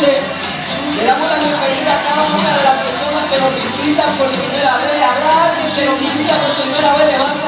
noche le damos la bienvenida a cada una de las personas que nos visitan por primera vez. Habrá alguien que nos visita por primera vez, levanta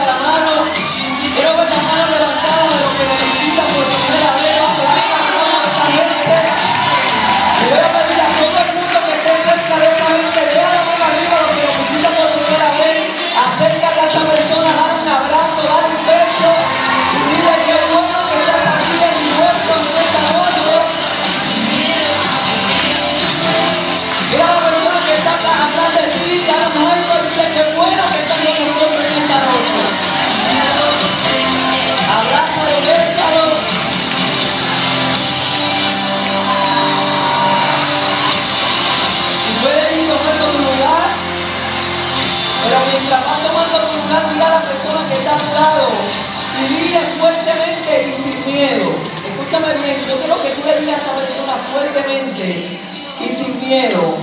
fuertemente y sin miedo.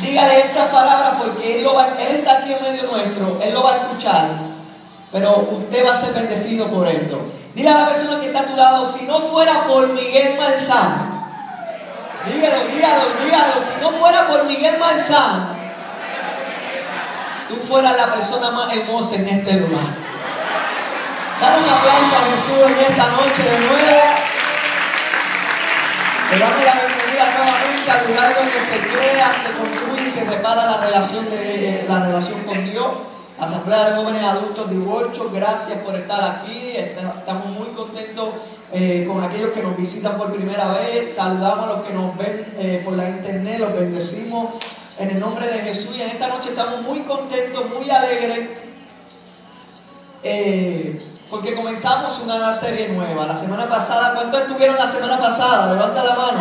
Dígale estas palabras porque él, está aquí en medio nuestro, él lo va a escuchar, pero usted va a ser bendecido por esto. Dile a la persona que está a tu lado, si no fuera por Miguel Malzán, dígalo, dígalo, dígalo, si no fuera por Miguel Malzán, tú fueras la persona más hermosa en este lugar. Dale un aplauso a Jesús en esta noche de nuevo. Le damos la bienvenida nuevamente al lugar donde se crea, se construye y se repara la relación, de, la relación con Dios. Asamblea de Jóvenes Adultos Workshop, gracias por estar aquí. Estamos muy contentos eh, con aquellos que nos visitan por primera vez. Saludamos a los que nos ven eh, por la internet, los bendecimos en el nombre de Jesús. Y en esta noche estamos muy contentos, muy alegres. Eh, porque comenzamos una serie nueva. La semana pasada, ¿cuántos estuvieron la semana pasada? Levanta la mano.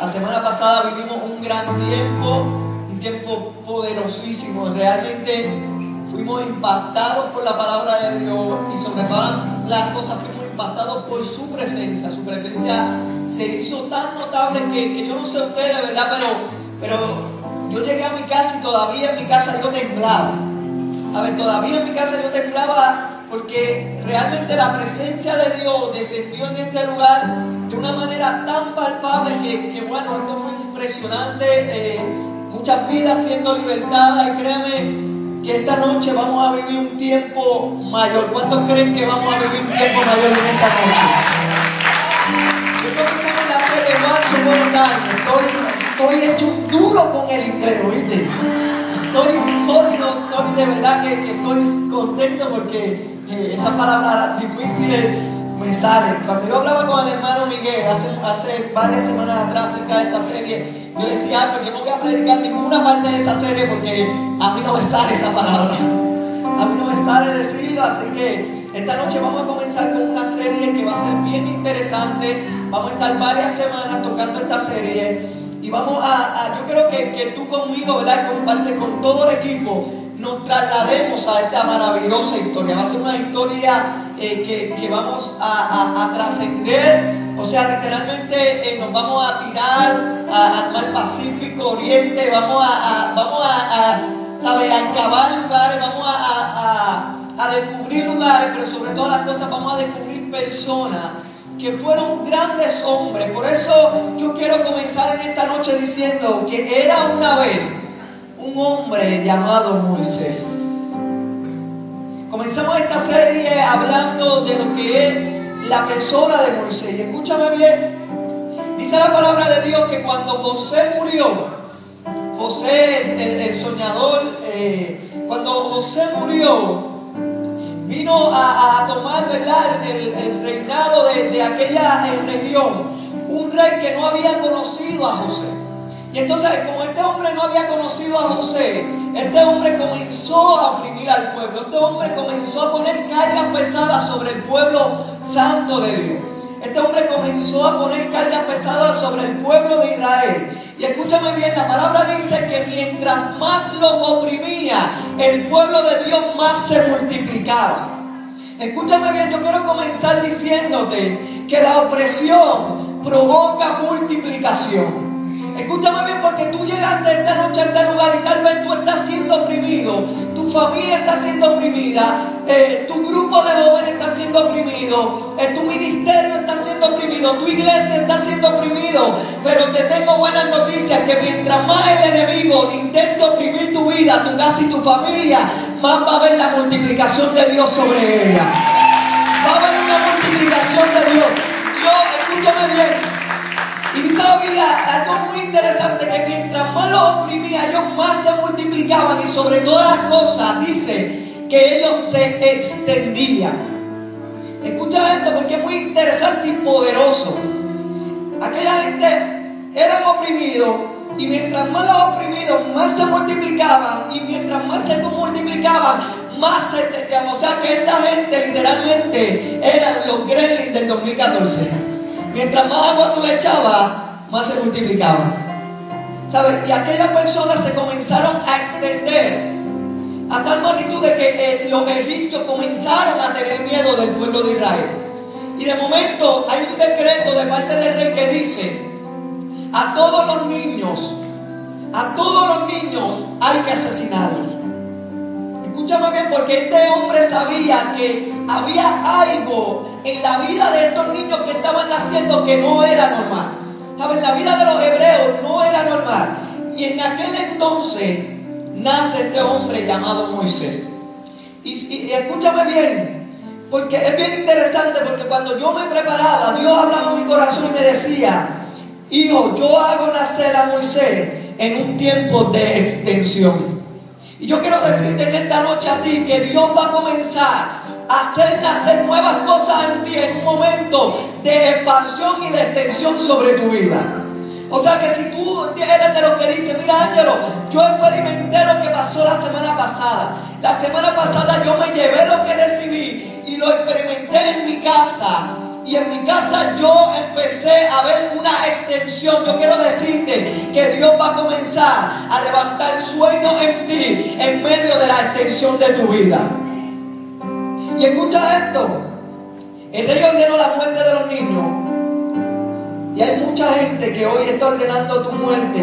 La semana pasada vivimos un gran tiempo, un tiempo poderosísimo. Realmente fuimos impactados por la palabra de Dios y sobre todas las cosas fuimos impactados por su presencia. Su presencia se hizo tan notable que, que yo no sé ustedes, ¿verdad? Pero, pero yo llegué a mi casa y todavía en mi casa yo temblaba. A ver, todavía en mi casa yo temblaba porque realmente la presencia de Dios descendió en este lugar de una manera tan palpable que, bueno, esto fue impresionante, eh, muchas vidas siendo libertadas y créeme que esta noche vamos a vivir un tiempo mayor. ¿Cuántos creen que vamos a vivir un tiempo mayor en esta noche? Yo comenzamos la serie Marzo Buen estoy, estoy hecho duro con el inglés, ¿oíste? Estoy sólido, estoy de verdad que, que estoy contento porque eh, esas palabras difíciles me salen. Cuando yo hablaba con el hermano Miguel hace, hace varias semanas atrás acerca de esta serie, yo decía, ah, pero yo no voy a predicar ninguna parte de esa serie porque a mí no me sale esa palabra. A mí no me sale decirlo, así que esta noche vamos a comenzar con una serie que va a ser bien interesante. Vamos a estar varias semanas tocando esta serie. Y vamos a, yo creo que, que tú conmigo, ¿verdad? Comparte con todo el equipo nos traslademos a esta maravillosa historia. Va a ser una historia eh, que, que, vamos a, a, trascender. O sea, literalmente eh, nos vamos a tirar al mar Pacífico, Oriente, vamos a, vamos a, ¿sabe? a acabar lugares, vamos a, descubrir lugares, pero sobre todas las cosas vamos a descubrir personas que fueron grandes hombres. Por eso yo quiero comenzar en esta noche diciendo que era una vez un hombre llamado Moisés. Comenzamos esta serie hablando de lo que es la persona de Moisés. Y escúchame bien, dice la palabra de Dios que cuando José murió, José, el, el soñador, eh, cuando José murió, vino a, tomar el reinado de, de aquella eh, región, un rey que no había conocido a José. Y entonces, como este hombre no había conocido a José, este hombre comenzó a oprimir al pueblo. Este hombre comenzó a poner cargas pesadas sobre el pueblo santo de Dios. Este hombre comenzó a poner cargas pesadas sobre el pueblo de Israel. Y escúchame bien, la palabra dice que mientras más lo oprimía, el pueblo de Dios más se multiplicaba. Escúchame bien, yo quiero comenzar diciéndote que la opresión provoca multiplicación. Escúchame bien porque tú llegaste esta noche a este lugar y tal vez tú estás siendo oprimido, tu familia está siendo oprimida, eh, tu grupo de jóvenes está siendo oprimido, eh, tu ministerio está siendo oprimido. tu iglesia está siendo oprimido, pero te tengo buenas noticias que mientras más el enemigo intenta oprimir tu vida, tu casa y tu familia, más va a haber la multiplicación de Dios sobre ella. Va a haber una multiplicación de Dios. Dios, escúchame bien. Y dice la Biblia algo muy interesante, que mientras más los oprimía, ellos más se multiplicaban y sobre todas las cosas, dice, que ellos se extendían. Escucha esto porque es muy interesante y poderoso. Aquella gente eran oprimidos y mientras más los oprimidos más se multiplicaban y mientras más se multiplicaban más se extendían. O sea que esta gente literalmente eran los gremlins del 2014. Mientras más agua tú le echabas, más se multiplicaban. ¿Sabes? Y aquellas personas se comenzaron a extender a tal magnitud de que eh, los egipcios comenzaron a tener miedo del pueblo de Israel. Y de momento hay un decreto de parte del rey que dice, a todos los niños, a todos los niños hay que asesinarlos. Escúchame bien, porque este hombre sabía que había algo en la vida de estos niños que estaban naciendo que no era normal. ¿Saben? La vida de los hebreos no era normal. Y en aquel entonces nace este hombre llamado Moisés. Y, escúchame bien, porque es bien interesante, porque cuando yo me preparaba, Dios hablaba en mi corazón y me decía, hijo, yo hago nacer a Moisés en un tiempo de extensión. Y yo quiero decirte en esta noche a ti que Dios va a comenzar a hacer nacer nuevas cosas en ti en un momento de expansión y de extensión sobre tu vida. O sea que si tú eres de los que dice, mira Ángelo, yo experimenté lo que pasó la semana pasada. La semana pasada yo me llevé lo que recibí y lo experimenté en mi casa. Y en mi casa yo empecé a ver una extensión. Yo quiero decirte que Dios va a comenzar a levantar sueños en ti en medio de la extensión de tu vida. Y escucha esto. El rey ordenó la muerte de los niños y hay mucha gente que hoy está ordenando tu muerte,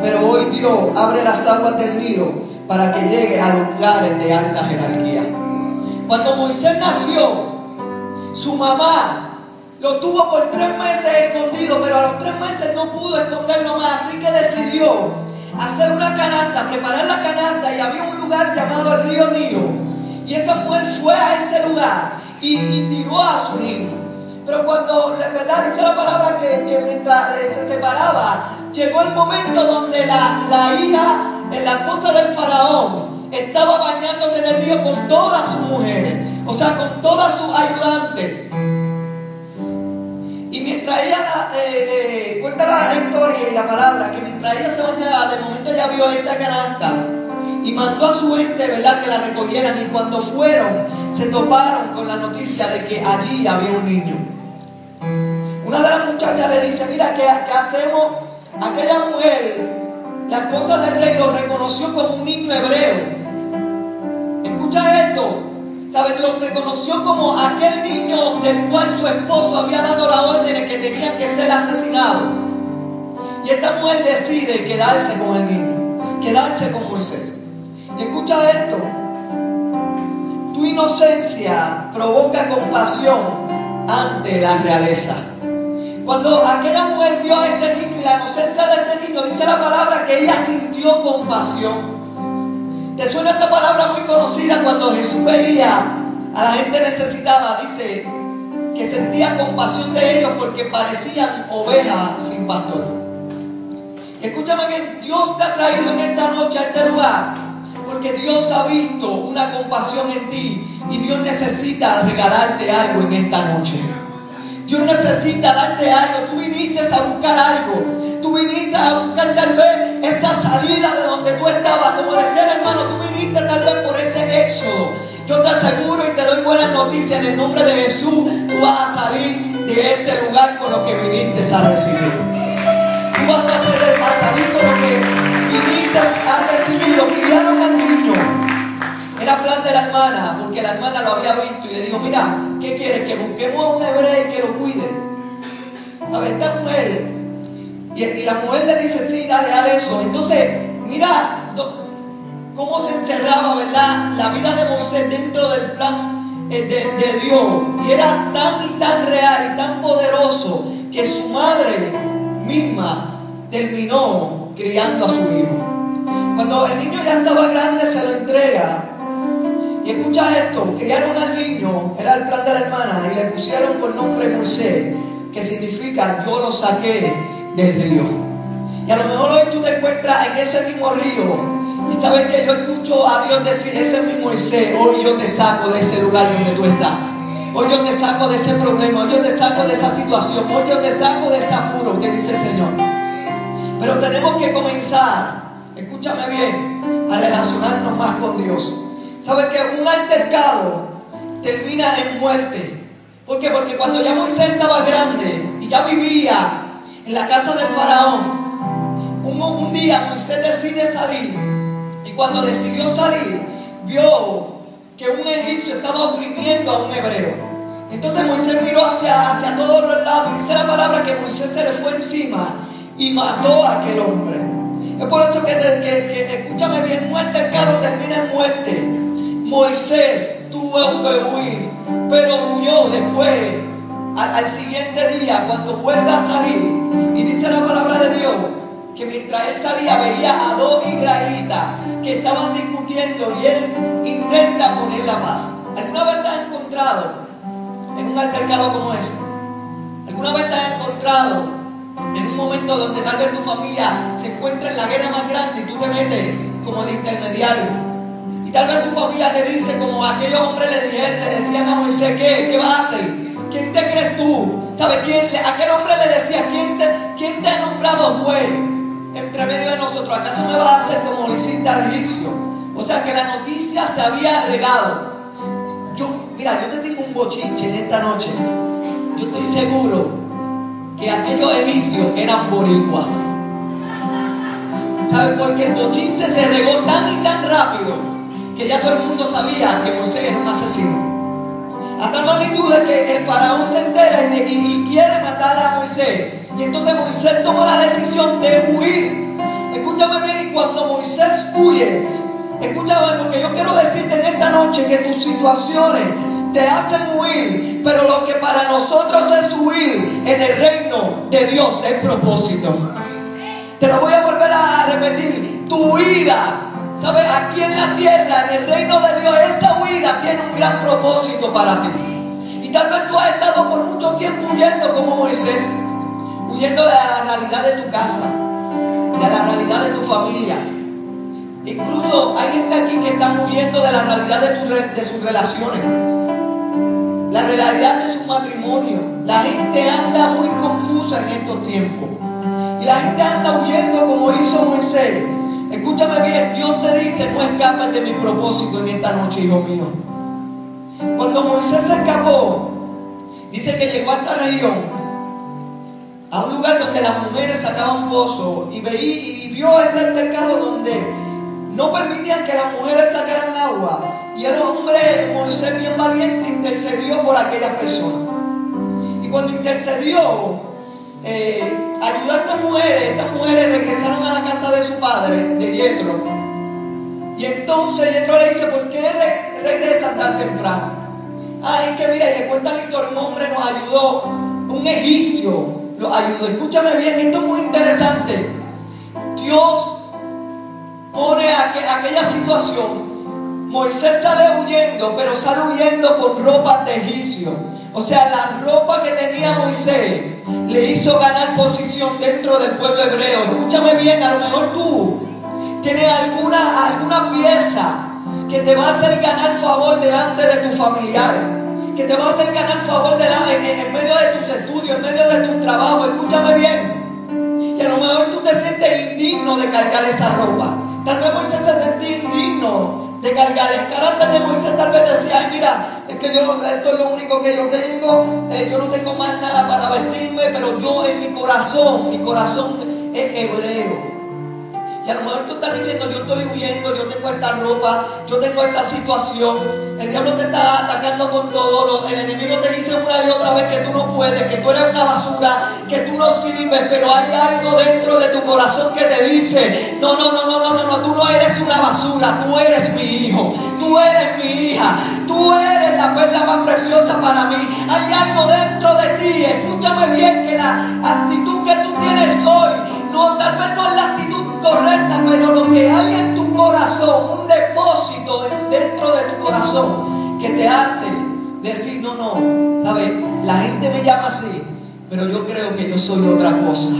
pero hoy Dios abre las aguas del Nilo para que llegue a lugares de alta jerarquía. Cuando Moisés nació, su mamá lo tuvo por tres meses escondido, pero a los tres meses no pudo esconderlo más, así que decidió hacer una canasta, preparar la canasta y había un lugar llamado el río Nilo. Y esta mujer fue a ese lugar y, tiró a su niño. Pero cuando, ¿verdad? Dice la palabra que, mientras eh, se separaba, llegó el momento donde la, la hija, eh, la esposa del faraón, estaba bañándose en el río con todas sus mujeres, o sea, con todas sus ayudantes. Y mientras ella, eh, cuenta la historia y la palabra, que mientras ella se bañaba, de momento ella vio esta canasta y mandó a su gente, ¿verdad?, que la recogieran. Y cuando fueron, se toparon con la noticia de que allí había un niño. Una de las muchachas le dice, mira, ¿qué, hacemos? Aquella mujer, la esposa del rey, lo reconoció como un niño hebreo. Escucha esto. ¿Sabes? Lo reconoció como aquel niño del cual su esposo había dado la orden de que tenían que ser asesinados. Y esta mujer decide quedarse con el niño, quedarse con Moisés. Escucha esto. Tu inocencia provoca compasión ante la realeza. Cuando aquella mujer vio a este niño y la inocencia de este niño, dice la palabra que ella sintió compasión. ¿Te suena esta palabra muy conocida cuando Jesús veía a la gente necesitada? Dice que sentía compasión de ellos porque parecían ovejas sin pastor. Escúchame bien, Dios te ha traído en esta noche a este lugar porque Dios ha visto una compasión en ti y Dios necesita regalarte algo en esta noche. Dios necesita darte algo. Tú viniste a buscar algo. Tú viniste a buscar tal vez esa salida de donde tú estabas. Como decía el hermano, tú viniste tal vez por ese éxodo. Yo te aseguro y te doy buenas noticias en el nombre de Jesús. Tú vas a salir de este lugar con lo que viniste a recibir. Tú vas a, salir con lo que viniste a recibir. Lo criaron al niño. Era plan de la hermana, porque la hermana lo había visto y le dijo, mira, ¿qué quieres? Que busquemos a un hebreo y que lo cuide. A ver, esta mujer, y, la mujer le dice, sí, dale, dale eso. Entonces, mira cómo se encerraba, ¿verdad? La vida de Moisés dentro del plan eh, de, de Dios. Y era tan y tan real y tan poderoso que su madre misma terminó criando a su hijo. Cuando el niño ya estaba grande se lo entrega. Y escucha esto, criaron al niño, era el plan de la hermana, y le pusieron por nombre Moisés, que significa yo lo saqué del río. Y a lo mejor hoy tú te encuentras en ese mismo río. Y sabes que yo escucho a Dios decir, ese es mi Moisés, hoy yo te saco de ese lugar donde tú estás. Hoy yo te saco de ese problema, hoy yo te saco de esa situación, hoy yo te saco de ese apuro que dice el Señor. Pero tenemos que comenzar, escúchame bien, a relacionarnos más con Dios. ¿Sabes que un altercado termina en muerte? ¿Por qué? Porque cuando ya Moisés estaba grande y ya vivía la casa del faraón, un, día Moisés decide salir y cuando decidió salir, vio que un egipcio estaba oprimiendo a un hebreo. Entonces Moisés miró hacia, hacia todos los lados y dice la palabra que Moisés se le fue encima y mató a aquel hombre. Es por eso que, que, escúchame bien, muerte el carro termina en muerte. Moisés tuvo que huir, pero huyó después, al, al siguiente día, cuando vuelve a salir. Y dice la palabra de Dios que mientras él salía veía a dos israelitas que estaban discutiendo y él intenta poner la paz. ¿Alguna vez te has encontrado en un altercado como ese? ¿Alguna vez te has encontrado en un momento donde tal vez tu familia se encuentra en la guerra más grande y tú te metes como de intermediario? Y tal vez tu familia te dice, como aquellos hombres le, dijeron, le decían a Moisés, ¿qué? ¿Qué vas a hacer? ¿Quién te crees tú? ¿Sabes quién? Aquel hombre le decía, ¿quién te, quién te ha nombrado juez entre medio de nosotros? ¿Acaso me vas a hacer como le hiciste al egipcio? O sea que la noticia se había regado. Yo, mira, yo te tengo un bochinche en esta noche. Yo estoy seguro que aquellos egipcios eran boricuas. ¿Sabes? Porque el bochinche se regó tan y tan rápido que ya todo el mundo sabía que Moisés era un asesino. A tal magnitud de que el faraón se entera y, y quiere matar a Moisés. Y entonces Moisés toma la decisión de huir. Escúchame bien, y cuando Moisés huye, Escúchame, porque yo quiero decirte en esta noche que tus situaciones te hacen huir, pero lo que para nosotros es huir en el reino de Dios es propósito. Te lo voy a volver a repetir. Tu huida, ¿sabes? Aquí en la tierra, en el reino de Dios, esta huida tiene un gran propósito para ti. Y tal vez tú has estado por mucho tiempo huyendo como Moisés, huyendo de la realidad de tu casa, de la realidad de tu familia Incluso hay gente aquí que está huyendo de la realidad de, sus relaciones, la realidad de su matrimonio. La gente anda muy confusa en estos tiempos. Y la gente anda huyendo como No escapes de mi propósito en esta noche, hijo mío. Cuando Moisés se escapó, dice que llegó a esta región, a un lugar donde las mujeres sacaban pozo y, veía, y vio este altercado donde no permitían que las mujeres sacaran agua. Y el hombre, Moisés bien valiente, intercedió por aquellas personas. Y cuando intercedió, eh, ayudó a estas mujeres, estas mujeres regresaron a la casa de su padre, de Yetro. Y entonces Yetro le dice, ¿por qué regresan tan temprano? Ay, que mira, y le cuenta la historia, un hombre nos ayudó, un egipcio lo ayudó. Escúchame bien, esto es muy interesante. Dios pone aquella situación. Moisés sale huyendo, pero sale huyendo con ropa de egipcio. O sea, la ropa que tenía Moisés le hizo ganar posición dentro del pueblo hebreo. Escúchame bien, a lo mejor tú tienes alguna, alguna pieza que te va a hacer ganar favor delante de tus familiares, que te va a hacer ganar favor en, en medio de tus estudios, en medio de tu trabajo. Escúchame bien. Y a lo mejor tú te sientes indigno de cargar esa ropa. Tal vez Moisés se sentía indigno de cargar. El carácter de Moisés tal vez decía, ay mira, es que yo, esto es lo único que yo tengo, eh, yo no tengo más nada para vestirme, pero yo en mi corazón, mi corazón es hebreo. Y a lo mejor tú estás diciendo, yo estoy huyendo, yo tengo esta ropa, yo tengo esta situación. El diablo te está atacando con todo. El enemigo te dice una y otra vez que tú no puedes, que tú eres una basura, que tú no sirves, pero hay algo dentro de tu corazón que te dice, no, no, no, no, no, no, no, tú no eres una basura, tú eres mi hijo, tú eres mi hija, tú eres la perla más preciosa para mí. Hay algo dentro de ti, escúchame bien, que la actitud que tú tienes hoy, no, tal vez no es la actitud correcta, pero lo que hay en tu corazón, un depósito dentro de tu corazón que te hace decir, no, no, ¿sabes? La gente me llama así, pero yo creo que yo soy otra cosa.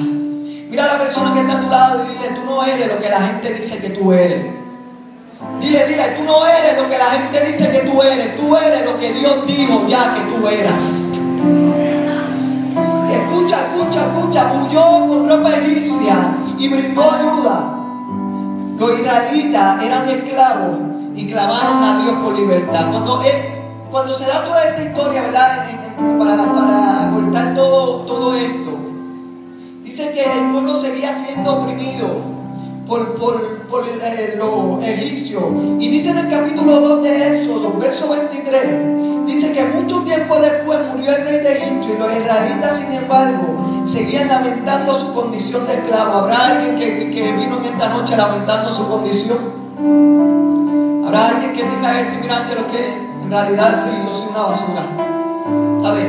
Mira a la persona que está a tu lado y dile, tú no eres lo que la gente dice que tú eres. Dile, dile, tú no eres lo que la gente dice que tú eres, tú eres lo que Dios dijo ya que tú eras. Escucha, escucha, escucha, huyó con ropa egipcia y brindó ayuda. Los israelitas eran esclavos y clamaron a Dios por libertad. Cuando, se da toda esta historia, ¿verdad? para, para cortar todo, todo esto, dice que el pueblo seguía siendo oprimido por, por, eh, los egipcios. Y dice en el capítulo 2 de Éxodo, verso 23, dice que mucho tiempo después murió el rey de Egipto y los israelitas, sin embargo, seguían lamentando su condición de esclavo. ¿Habrá alguien que, que vino en esta noche lamentando su condición? ¿Habrá alguien que tenga ese mirante lo que en realidad sí, yo soy una basura? ¿Sabes?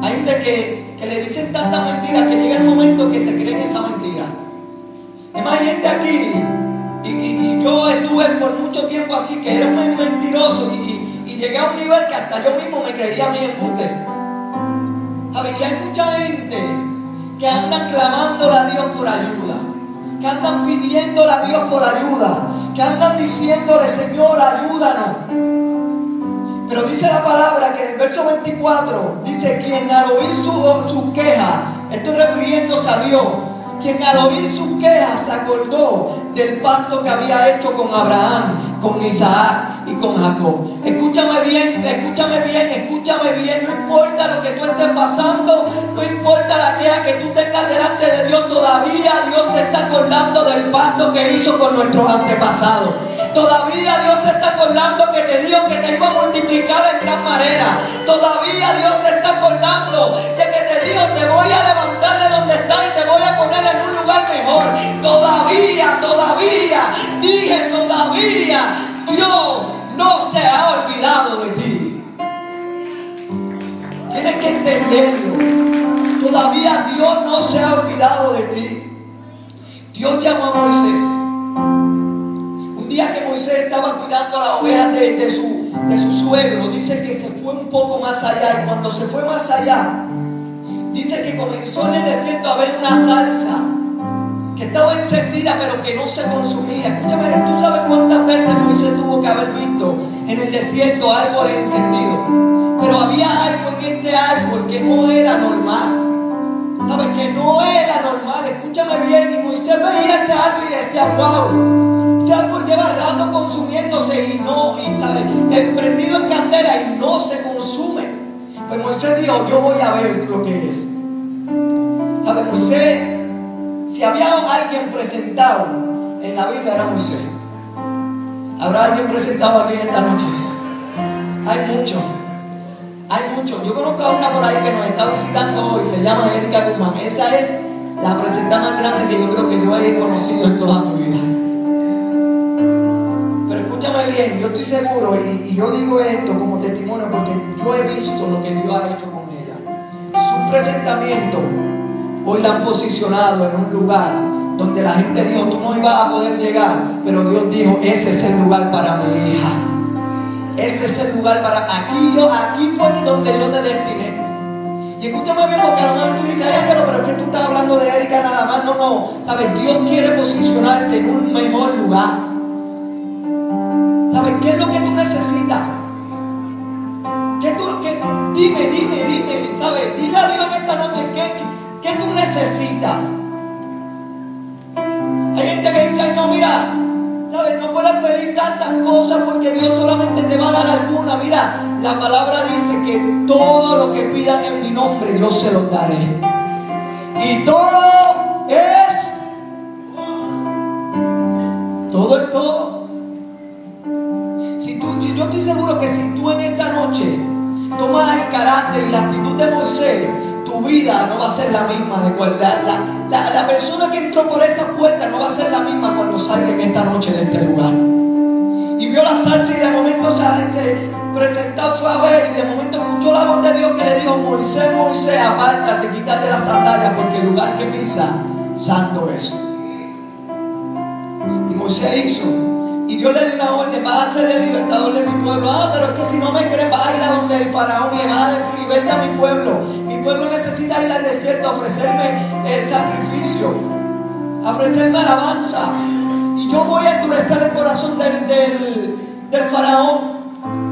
Hay gente que, que le dicen tantas mentiras que llega el momento que se creen esa mentira. Es más, gente aquí, y, yo estuve por mucho tiempo así, que era muy mentiroso y, llegué a un nivel que hasta yo mismo me creía a mí embuste. ¿Sabes? Y hay mucha gente que anda clamándole a Dios por ayuda, que andan pidiéndole a Dios por ayuda, que andan diciéndole, Señor, ayúdanos. Pero dice la palabra que en el verso 24 dice, quien al oír su, su queja, estoy refiriéndose a Dios, quien al oír sus quejas se acordó del pacto que había hecho con Abraham, con Isaac y con Jacob. Escúchame bien, escúchame bien, escúchame bien. No importa lo que tú estés pasando, no importa la queja que tú tengas delante de Dios, todavía Dios se está acordando del pacto que hizo con nuestros antepasados. Todavía Dios se está acordando que te dijo que te iba a multiplicar en gran manera. Todavía Dios se está acordando de que te te voy a levantar de donde estás y te voy a poner en un lugar mejor. Todavía, todavía, dije todavía, Dios no se ha olvidado de ti. Tienes que entenderlo. Todavía Dios no se ha olvidado de ti. Dios llamó a Moisés día que Moisés estaba cuidando las ovejas de, su, de su suegro, dice que se fue un poco más allá. Y cuando se fue más allá, dice que comenzó en el desierto a ver una salsa que estaba encendida pero que no se consumía. Escúchame, tú sabes cuántas veces Moisés tuvo que haber visto en el desierto árboles encendidos. Pero había algo en este árbol que no era normal. ¿Sabes? Que no era normal. Escúchame bien. Y Moisés veía ese árbol y decía, wow. Ese árbol lleva rato consumiéndose y no, y sabe, prendido en candela y no se consume. Pues Moisés dijo, yo voy a ver lo que es. ¿Sabe? Moisés, si había alguien presentado en la Biblia era Moisés. ¿Habrá alguien presentado aquí esta noche? Hay muchos. Hay muchos. Yo conozco a una por ahí que nos está visitando hoy, se llama Erika Guzmán. Esa es la presentada más grande que yo creo que yo he conocido en toda mi vida bien, yo estoy seguro, y, yo digo esto como testimonio porque yo he visto lo que Dios ha hecho con ella. Su presentamiento hoy la han posicionado en un lugar donde la gente dijo, tú no ibas a poder llegar, pero Dios dijo, ese es el lugar para mi hija. Ese es el lugar para aquí yo, aquí fue donde yo te destiné. Y escúchame bien, porque a lo mejor tú dices, pero es que tú estás hablando de Erika nada más. No, no. Sabes, Dios quiere posicionarte en un mejor lugar. ¿Sabes qué es lo que tú necesitas? ¿Qué tú, qué? Dime, dime, dime, ¿sabes? Dile a Dios en esta noche qué, qué, tú necesitas. Hay gente que dice, no, mira, ¿sabes? No puedes pedir tantas cosas porque Dios solamente te va a dar alguna. Mira, la palabra dice que todo lo que pidan en mi nombre yo se lo daré. Y todo es... Todo es todo estoy seguro que si tú en esta noche tomas el carácter y la actitud de Moisés, tu vida no va a ser la misma de cualidad. La, la, persona que entró por esa puerta no va a ser la misma cuando salga en esta noche de este lugar. Y vio la salsa y de momento se, presentado fue a ver y de momento escuchó la voz de Dios que le dijo, Moisés, Moisés, apártate, quítate las sandalias porque el lugar que pisa, santo es. Y Moisés hizo. Y Dios le dio una orden, va a ser el libertador de mi pueblo. Ah, pero es que si no me crees, va a ir a donde el faraón le va a decir, liberta a mi pueblo. Mi pueblo necesita ir al desierto a ofrecerme el sacrificio, ofrecerme alabanza. Y yo voy a endurecer el corazón del, del, del faraón.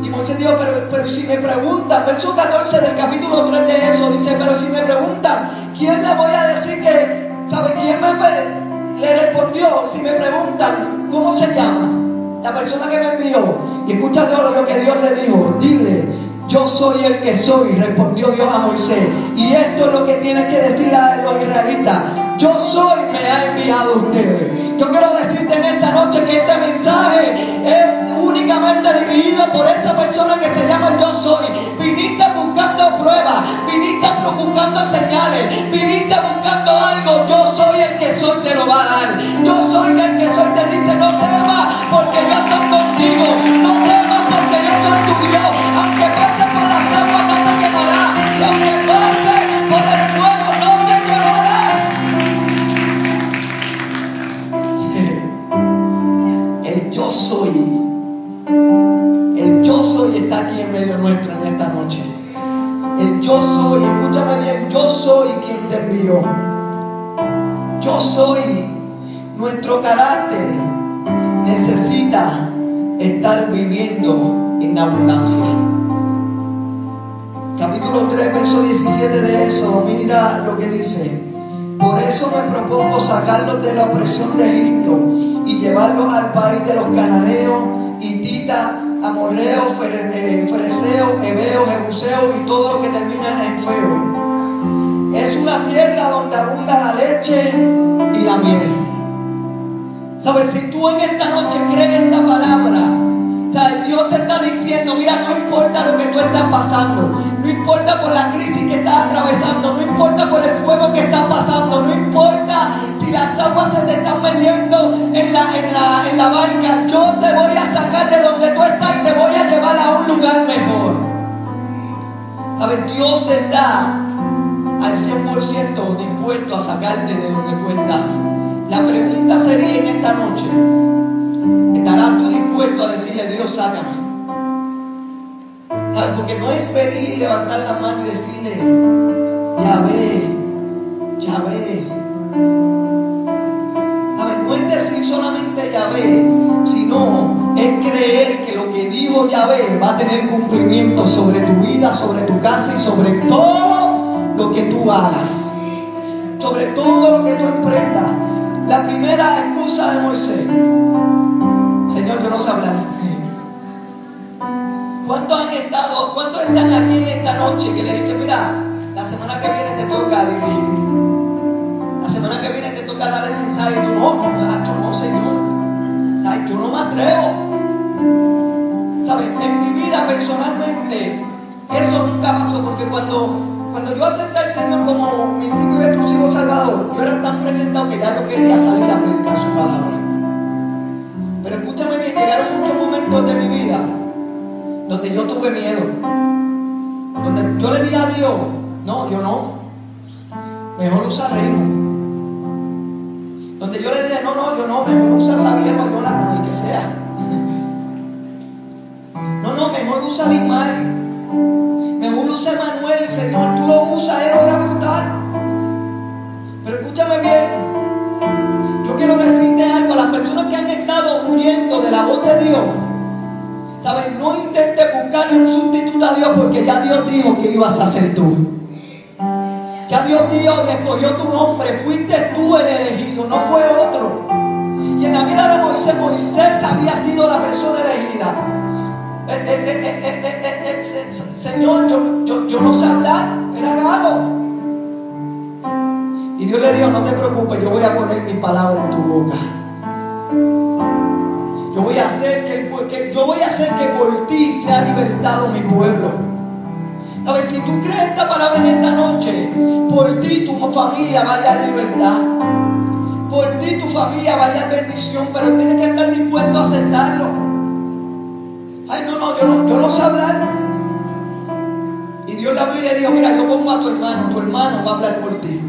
Y Moisés dijo, pero, pero si me preguntan, verso 14 del capítulo 3 de eso, dice, pero si me preguntan, ¿quién le voy a decir que, ¿sabe quién me, le respondió? Si me preguntan, ¿cómo se llama? La persona que me envió. Y escucha todo lo que Dios le dijo, dile, yo soy el que soy, respondió Dios a Moisés. Y esto es lo que tiene que decirle a los israelitas. Yo soy, me ha enviado a ustedes. Yo quiero decirte en esta noche que este mensaje es únicamente dirigido por esa persona que se llama Yo soy. Viniste buscando pruebas, viniste buscando señales, viniste buscando algo. Yo soy el que soy, te lo va a dar. Yo soy el que soy, te dice no temas, porque yo estoy contigo. No temas porque yo soy tu Dios. Aunque pases por las aguas, no te quemará. Y aunque pases por el fuego, no te quemarás. El yo soy. El yo soy está aquí en medio nuestro en esta noche. El yo soy, escúchame bien, yo soy quien te envió. Yo soy. Nuestro carácter necesita estar viviendo en abundancia. Capítulo 3, verso 17 de eso, mira lo que dice. Por eso me propongo sacarlos de la opresión de Egipto y llevarlos al país de los cananeos, hititas, amorreos, eh, fereceos, heveos, jebuseos y todo lo que termina en feo. Es una tierra donde abunda la leche y la miel. ¿Sabes? Si tú en esta noche crees esta palabra, ¿sabes? Dios te está diciendo, mira, no importa lo que tú estás pasando, no importa por la crisis que estás atravesando, no importa por el fuego que estás pasando, no importa si las aguas se te están metiendo en la, en la, en la barca, yo te voy a sacar de donde tú estás y te voy a llevar a un lugar mejor. Ver, Dios está al 100% dispuesto a sacarte de donde tú estás. La pregunta sería en esta noche, ¿estarás tú dispuesto a decirle, Dios, sácame? ¿Sabes? Porque no es venir y levantar la mano y decirle, ya ve, ya ve. ¿Sabes? No es decir solamente ya ve, sino es creer que lo que dijo Yahvé va a tener cumplimiento sobre tu vida, sobre tu casa y sobre todo lo que tú hagas. Sobre todo lo que tú emprendas. La primera excusa de Moisés. Señor, yo no sé hablar. ¿Cuántos han estado, cuántos están aquí en esta noche que le dicen, mira, la semana que viene te toca dirigir? La semana que viene te toca dar el mensaje tú no, no, no, no, Señor. Ay, yo no me atrevo. ¿Sabes? En mi vida personalmente, eso nunca pasó porque cuando, cuando yo acepté al Señor como mi único y exclusivo Salvador, yo era tan presentado que ya no quería salir a predicar su palabra. Pero escúchame bien, llegaron muchos momentos de mi vida donde yo tuve miedo, donde yo le dije a Dios, no, yo no, mejor usa ritmo. Donde yo le dije, no, no, yo no, mejor usa Sabiel o Jonathan, el que sea. No, no, mejor usa Limar. Usa Manuel, Señor, tú lo usas, él hora brutal. Pero escúchame bien, yo quiero decirte algo las personas que han estado huyendo de la voz de Dios. ¿Sabes? No intentes buscarle un sustituto a Dios porque ya Dios dijo que ibas a ser tú. Ya Dios dijo y escogió tu nombre. Fuiste tú el elegido, no fue otro. Y en la vida de Moisés, Moisés había sido la persona elegida. Señor, yo, yo, yo, no sé hablar, era gago. Y Dios le dijo, no te preocupes, yo voy a poner mi palabra en tu boca. Yo voy a hacer que, que, yo voy a hacer que por ti sea libertado mi pueblo. A ver, si tú crees esta palabra en esta noche, por ti tu familia va a dar libertad. Por ti tu familia va a dar bendición, pero tienes que estar dispuesto a aceptarlo. Ay no, no, yo no, yo no sé hablar. Y Dios y le dijo, mira, yo pongo a tu hermano, tu hermano va a hablar por ti.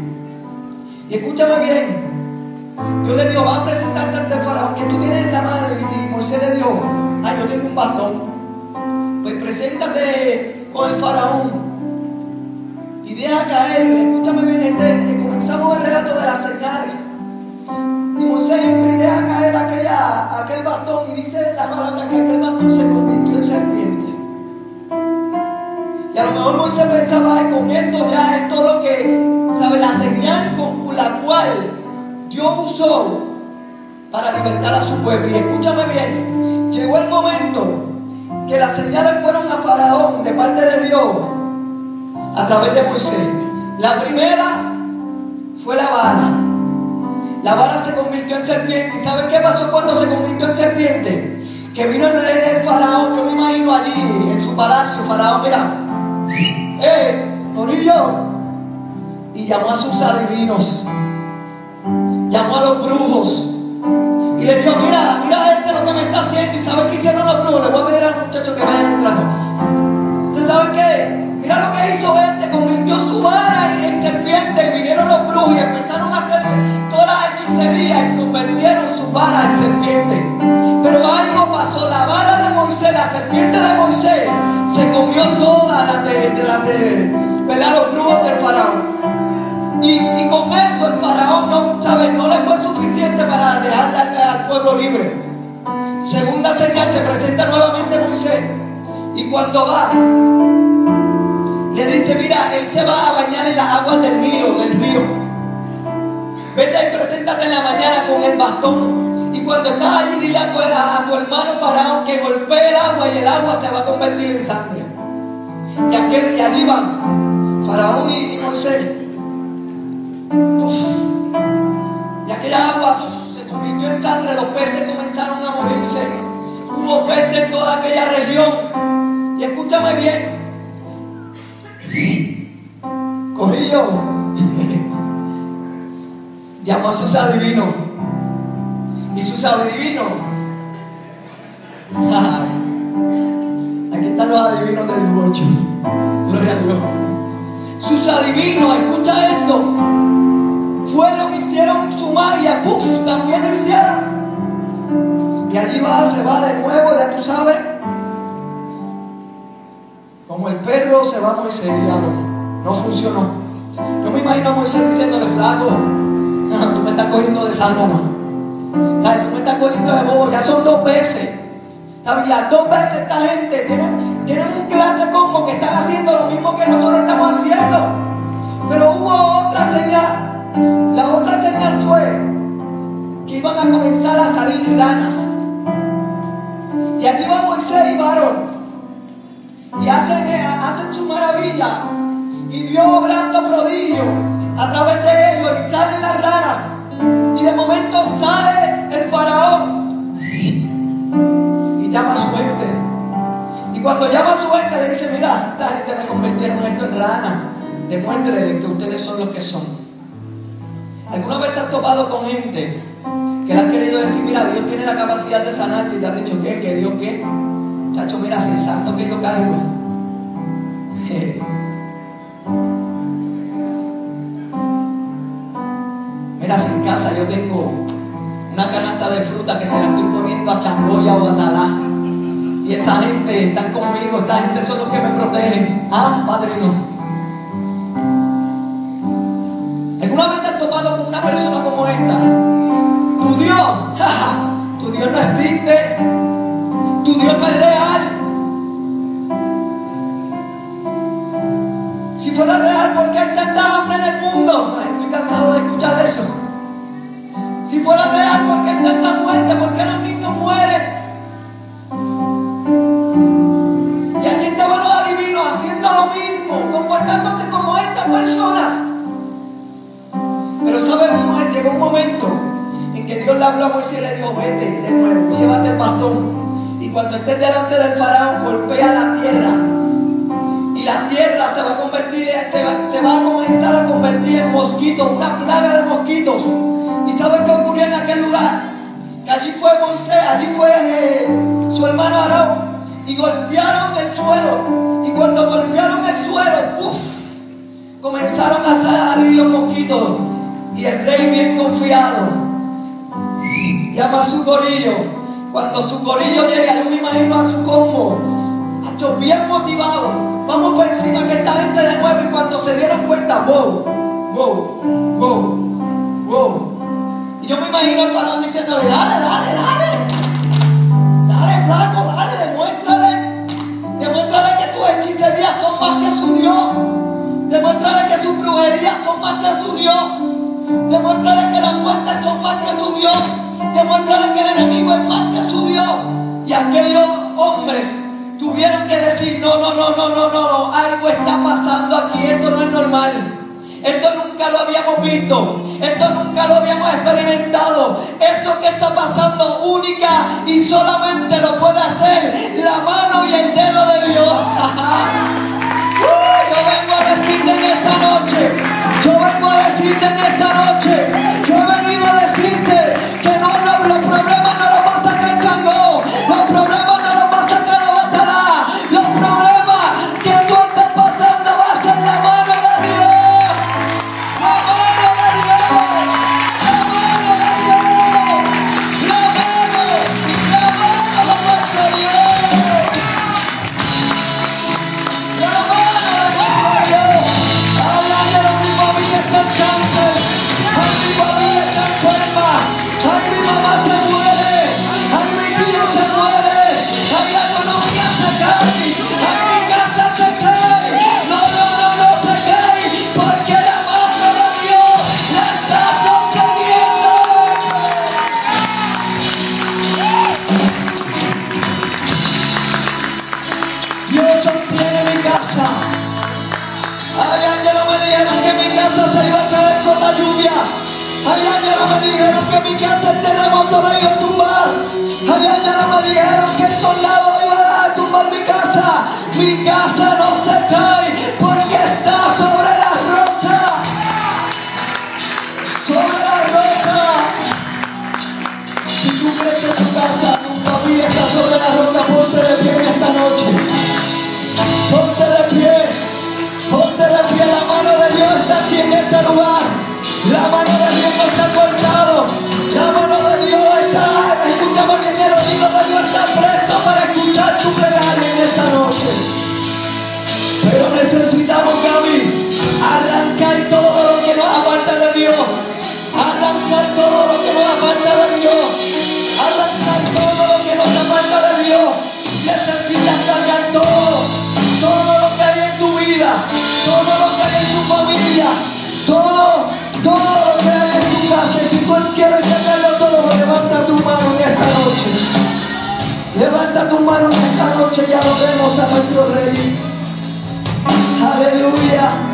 Y escúchame bien, Dios le dijo, va a presentarte ante el faraón que tú tienes en la mano. Y Moisés le dijo, ay, yo tengo un bastón. Pues preséntate con el faraón y deja caer, escúchame bien, este, comenzamos el relato de las señales. Y Moisés y deja caer aquella, aquel bastón y dice la palabra que aquel bastón se convirtió en serpiente. Y a lo mejor Moisés pensaba, con esto ya es todo lo que, ¿sabe? La señal con la cual Dios usó para libertar a su pueblo. Y escúchame bien, llegó el momento que las señales fueron a Faraón de parte de Dios a través de Moisés. La primera fue la vara. La vara se convirtió en serpiente. ¿Y saben qué pasó cuando se convirtió en serpiente? Que vino el del faraón, yo me imagino allí en su palacio, faraón, mira, ¡eh, Corillo! Y llamó a sus adivinos, llamó a los brujos, y le dijo, mira, mira este lo que me está haciendo. ¿Y sabes qué hicieron los brujos? Le voy a pedir al muchacho que vaya entrando. ¿Usted sabe qué? Mira lo que hizo este, convirtió su vara en serpiente y vinieron los brujos y empezaron a hacer todas las hechicerías y convirtieron su vara en serpiente. La serpiente de Moisés, se comió todas las de, de, la de los brujos del faraón. Y, con eso el faraón no, no le fue suficiente para dejarle al, pueblo libre. Segunda señal, se presenta nuevamente Moisés. Y cuando va, le dice, mira, él se va a bañar en las aguas del Nilo, del río. Vete y preséntate en la mañana con el bastón. Y cuando estás allí, dile a tu, hermano Faraón que golpee el agua y el agua se va a convertir en sangre. Y, aquel, y allí van Faraón y Moisés. Y aquella agua se convirtió en sangre, los peces comenzaron a morirse. Hubo peste en toda aquella región. Y escúchame bien. Corrillo llamó a sus adivinos. Y sus adivinos. Aquí están los adivinos de Dios. Gloria a Dios. Sus adivinos, escucha esto fueron, hicieron su magia, puff, también lo hicieron. Y allí va, se va de nuevo, ya tú sabes. Como el perro se va a Moisés y No funcionó. Yo me imagino a Moisés diciéndole, flaco, tú me estás cogiendo de sálvama. Tú me estás cogiendo de bobo, ya son dos veces. ¿Sabes? Las dos veces esta gente tienen, tienen un clase como que están haciendo lo mismo que nosotros estamos haciendo. Pero hubo otra señal la otra señal fue que iban a comenzar a salir ranas. Y allí va Moisés y varón. Y hacen, eh, hacen su maravilla. Y Dios obrando prodigio a través de ellos. Y salen las ranas. De momento sale el faraón. Y llama a su gente. Y cuando llama a su gente le dice, mira, esta gente me convirtieron esto en rana. Demuéstrenle que ustedes son los que son. ¿Alguna vez te has topado con gente que le han querido decir, mira, Dios tiene la capacidad de sanarte y te han dicho, ¿qué? ¿Que Dios qué? Chacho, mira, sin santo que yo cargo. tengo una canasta de fruta que se la estoy poniendo a Changoya o a Talá. Y esa gente están conmigo, esta gente son los que me protegen. Ah, padrino. ¿Alguna vez te has topado con una persona como esta? Tu Dios, tu Dios no existe. Tu Dios no es real. Si fuera real, ¿por qué hay tanta hambre en el mundo? estoy cansado de escuchar eso. Fuera real, ¿por qué hay tanta muerte? ¿Por qué los niños mueren? Y aquí estaban los adivinos haciendo lo mismo, comportándose como estas personas. Pero sabemos, llegó un momento en que Dios le habló a Moisés y le dijo, vete de nuevo, llévate el bastón. Y cuando estés delante del faraón, golpea la tierra. Y la tierra se va a convertir, se va, se va a comenzar a convertir en mosquitos, una plaga de mosquitos. ¿Y sabes qué ocurrió en aquel lugar? Que allí fue Moisés, allí fue eh, su hermano Aarón. y golpearon el suelo. Y cuando golpearon el suelo, ¡puf! comenzaron a salir los mosquitos. Y el rey bien confiado llama a su corillo. Cuando su corillo llega, yo me imagino a su combo, bien motivado. Vamos por encima que esta gente de nuevo y cuando se dieron cuenta, wow, wow, wow, wow. Y yo me imagino al faraón diciéndole, dale, dale, dale. Dale, flaco, dale, demuéstrale. Demuéstrale que tus hechicerías son más que su Dios. Demuéstrale que sus brujerías son más que su Dios. Demuéstrale que las muertes son más que su Dios. Demuéstrale que el enemigo es más que su Dios. Y aquellos hombres tuvieron que decir, no, no, no, no, no, no, algo está pasando aquí, esto no es normal. Esto nunca lo habíamos visto. Esto nunca lo habíamos experimentado. Eso que está pasando única y solamente lo puede hacer la mano y el dedo de Dios. Yo vengo a decirte en esta noche. Yo vengo a decirte en esta noche. ya nos vemos a nuestro rey. Aleluya.